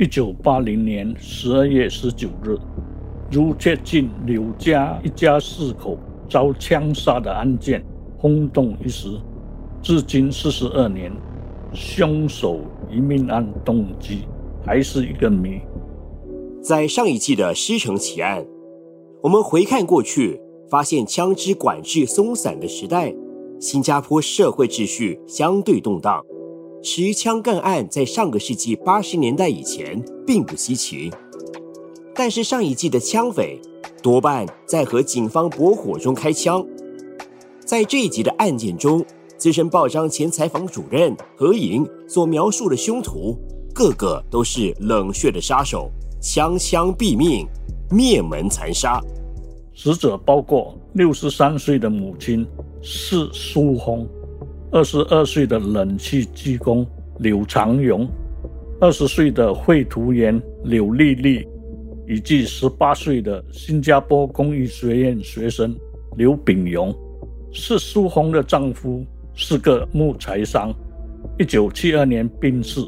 一九八零年十二月十九日，如接近柳家一家四口遭枪杀的案件轰动一时，至今四十二年，凶手与命案动机还是一个谜。在上一季的狮城奇案，我们回看过去，发现枪支管制松散的时代，新加坡社会秩序相对动荡。持枪干案在上个世纪八十年代以前并不稀奇，但是上一季的枪匪多半在和警方搏火中开枪。在这一集的案件中，资深报章前采访主任何颖所描述的凶徒，个个都是冷血的杀手，枪枪毙命，灭门残杀。死者包括六十三岁的母亲是苏红。二十二岁的冷气技工柳长荣，二十岁的绘图员柳丽丽，以及十八岁的新加坡工艺学院学生刘炳荣，是苏红的丈夫，是个木材商，一九七二年病逝。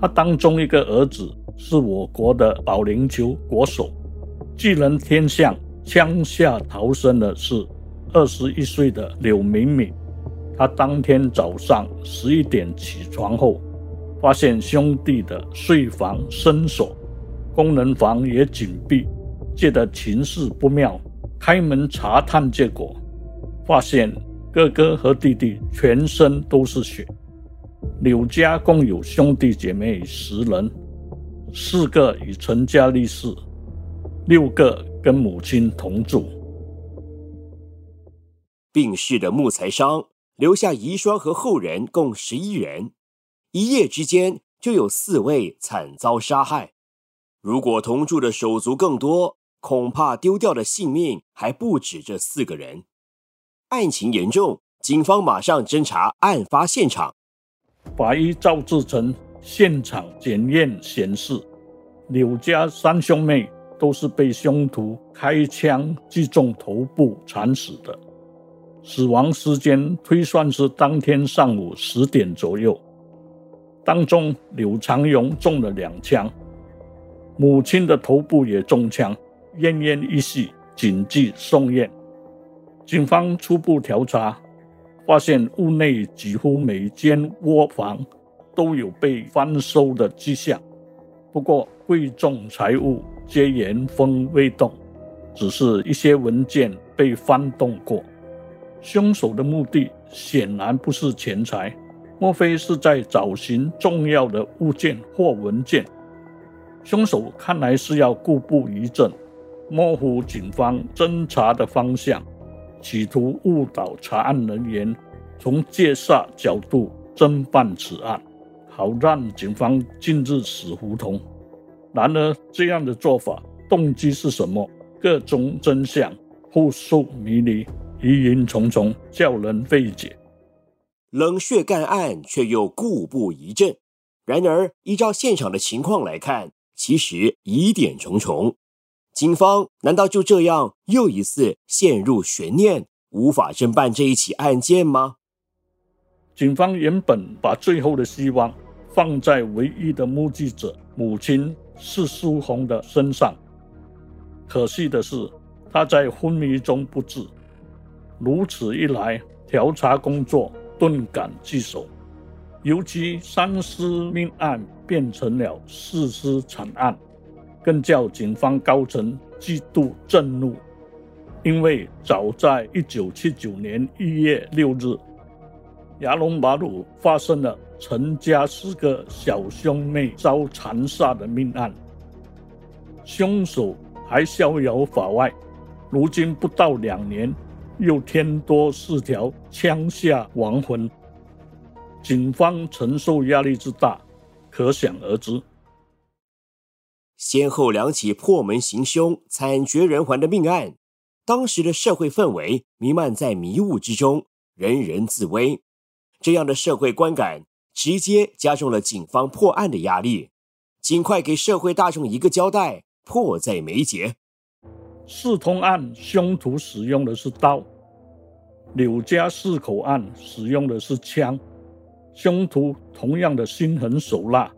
他当中一个儿子是我国的保龄球国手，技能天相，枪下逃生的是二十一岁的柳敏敏。他当天早上十一点起床后，发现兄弟的睡房生锁，功能房也紧闭，觉得情势不妙，开门查探，结果发现哥哥和弟弟全身都是血。柳家共有兄弟姐妹十人，四个已成家立室，六个跟母亲同住。病逝的木材商。留下遗孀和后人共十一人，一夜之间就有四位惨遭杀害。如果同住的手足更多，恐怕丢掉的性命还不止这四个人。案情严重，警方马上侦查案发现场。法医赵志成现场检验显示，柳家三兄妹都是被凶徒开枪击中头部惨死的。死亡时间推算是当天上午十点左右。当中，柳长荣中了两枪，母亲的头部也中枪，奄奄一息，紧急送院。警方初步调查，发现屋内几乎每间窝房都有被翻收的迹象，不过贵重财物皆原封未动，只是一些文件被翻动过。凶手的目的显然不是钱财，莫非是在找寻重要的物件或文件？凶手看来是要故布疑阵，模糊警方侦查的方向，企图误导查案人员，从借杀角度侦办此案，好让警方进入死胡同。然而，这样的做法动机是什么？各种真相扑朔迷离。疑云重重，叫人费解。冷血干案却又故布疑阵。然而，依照现场的情况来看，其实疑点重重。警方难道就这样又一次陷入悬念，无法侦办这一起案件吗？警方原本把最后的希望放在唯一的目击者母亲是苏红的身上。可惜的是，她在昏迷中不治。如此一来，调查工作顿感棘手，尤其三尸命案变成了四尸惨案，更叫警方高层极度震怒。因为早在一九七九年一月六日，牙龙马鲁发生了陈家四个小兄妹遭残杀的命案，凶手还逍遥法外。如今不到两年。又添多四条枪下亡魂，警方承受压力之大，可想而知。先后两起破门行凶、惨绝人寰的命案，当时的社会氛围弥漫在迷雾之中，人人自危。这样的社会观感，直接加重了警方破案的压力。尽快给社会大众一个交代，迫在眉睫。四通案凶徒使用的是刀，柳家四口案使用的是枪，凶徒同样的心狠手辣，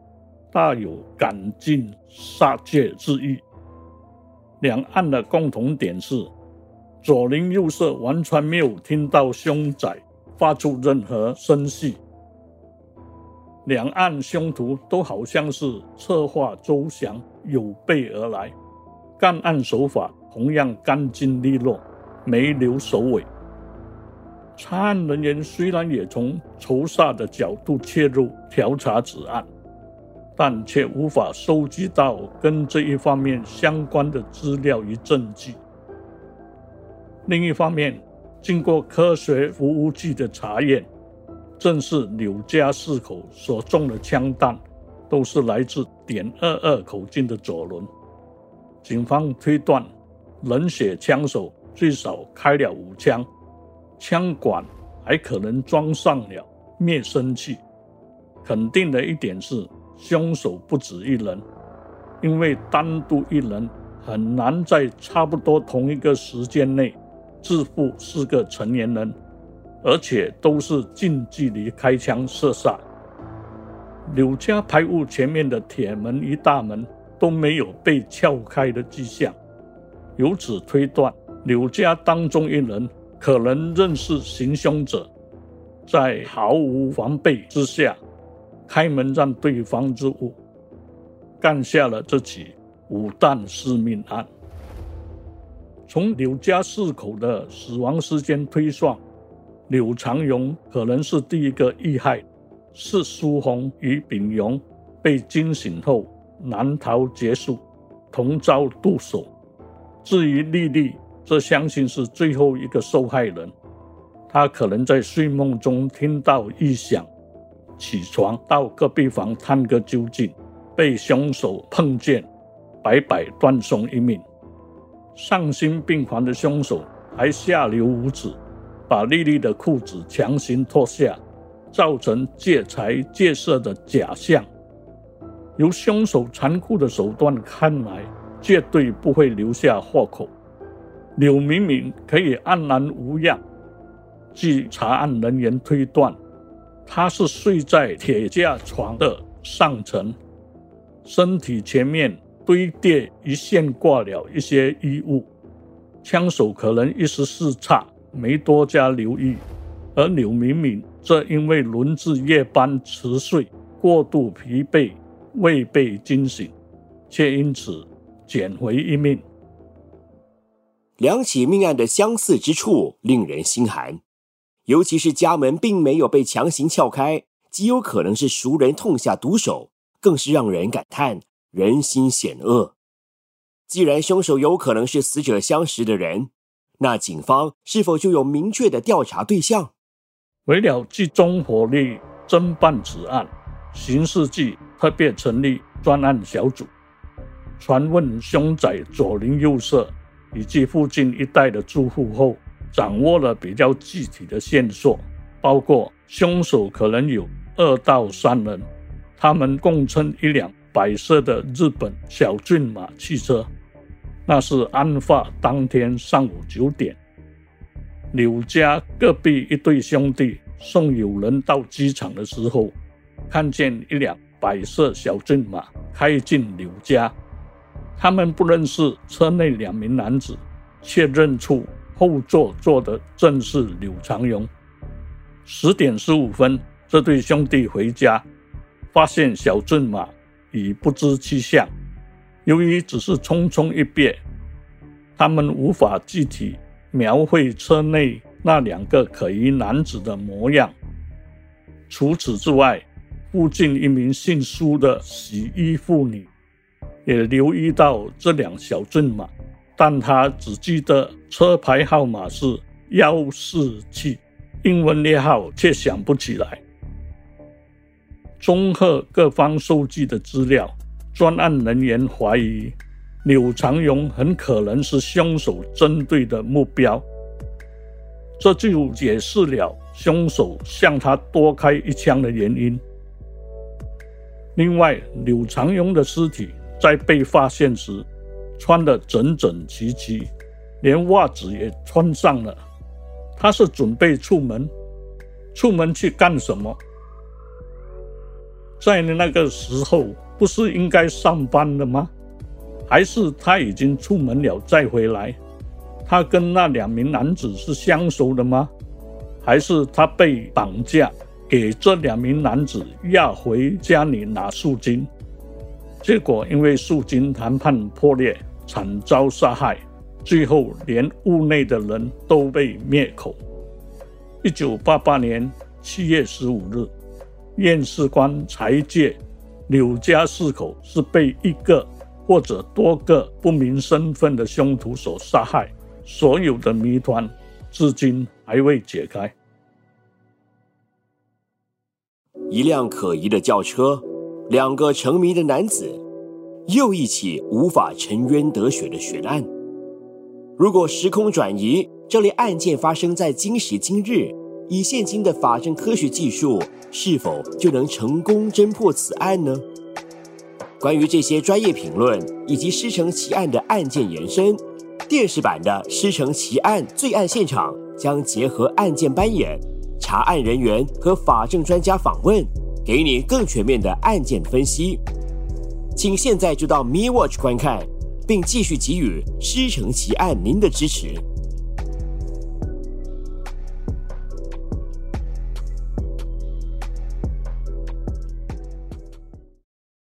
大有赶尽杀戒之意。两岸的共同点是，左邻右舍完全没有听到凶宅发出任何声息。两岸凶徒都好像是策划周详、有备而来，干案手法同样干净利落，没留首尾。查案人员虽然也从仇杀的角度切入调查此案，但却无法收集到跟这一方面相关的资料与证据。另一方面，经过科学服务剂的查验。正是柳家四口所中的枪弹，都是来自点二二口径的左轮。警方推断，冷血枪手最少开了五枪，枪管还可能装上了灭声器。肯定的一点是，凶手不止一人，因为单独一人很难在差不多同一个时间内致富四个成年人。而且都是近距离开枪射杀。柳家排屋前面的铁门与大门都没有被撬开的迹象，由此推断，柳家当中一人可能认识行凶者，在毫无防备之下开门让对方之物干下了这起五弹致命案。从柳家四口的死亡时间推算。柳长荣可能是第一个遇害，是苏红与炳荣被惊醒后难逃结束，同遭毒手。至于丽丽，则相信是最后一个受害人。她可能在睡梦中听到异响，起床到隔壁房探个究竟，被凶手碰见，白白断送一命。丧心病狂的凶手还下流无耻。把丽丽的裤子强行脱下，造成借财借色的假象。由凶手残酷的手段看来，绝对不会留下祸口。柳明明可以安然无恙，据查案人员推断，他是睡在铁架床的上层，身体前面堆叠一线挂了一些衣物，枪手可能一时失差。没多加留意，而柳明明则因为轮至夜班迟睡，过度疲惫，未被惊醒，却因此捡回一命。两起命案的相似之处令人心寒，尤其是家门并没有被强行撬开，极有可能是熟人痛下毒手，更是让人感叹人心险恶。既然凶手有可能是死者相识的人。那警方是否就有明确的调查对象？为了集中火力侦办此案，刑事局特别成立专案小组，传问凶宅左邻右舍以及附近一带的住户后，掌握了比较具体的线索，包括凶手可能有二到三人，他们共乘一辆白色的日本小骏马汽车。那是案发当天上午九点，柳家隔壁一对兄弟送友人到机场的时候，看见一辆白色小骏马开进柳家。他们不认识车内两名男子，却认出后座坐的正是柳长荣。十点十五分，这对兄弟回家，发现小骏马已不知去向。由于只是匆匆一瞥，他们无法具体描绘车内那两个可疑男子的模样。除此之外，附近一名姓苏的洗衣妇女也留意到这辆小骏马，但他只记得车牌号码是幺四七，英文列号却想不起来。综合各方收集的资料。专案人员怀疑柳长荣很可能是凶手针对的目标，这就解释了凶手向他多开一枪的原因。另外，柳长荣的尸体在被发现时穿得整整齐齐，连袜子也穿上了。他是准备出门，出门去干什么？在那个时候不是应该上班的吗？还是他已经出门了再回来？他跟那两名男子是相熟的吗？还是他被绑架，给这两名男子押回家里拿赎金？结果因为赎金谈判破裂，惨遭杀害，最后连屋内的人都被灭口。一九八八年七月十五日，验尸官裁决柳家四口是被一个或者多个不明身份的凶徒所杀害，所有的谜团至今还未解开。一辆可疑的轿车，两个沉迷的男子，又一起无法沉冤得雪的悬案。如果时空转移？这类案件发生在今时今日，以现今的法证科学技术，是否就能成功侦破此案呢？关于这些专业评论以及师承奇案的案件延伸，电视版的师承奇案罪案现场将结合案件扮演、查案人员和法证专家访问，给你更全面的案件分析。请现在就到 Me Watch 观看，并继续给予师承奇案您的支持。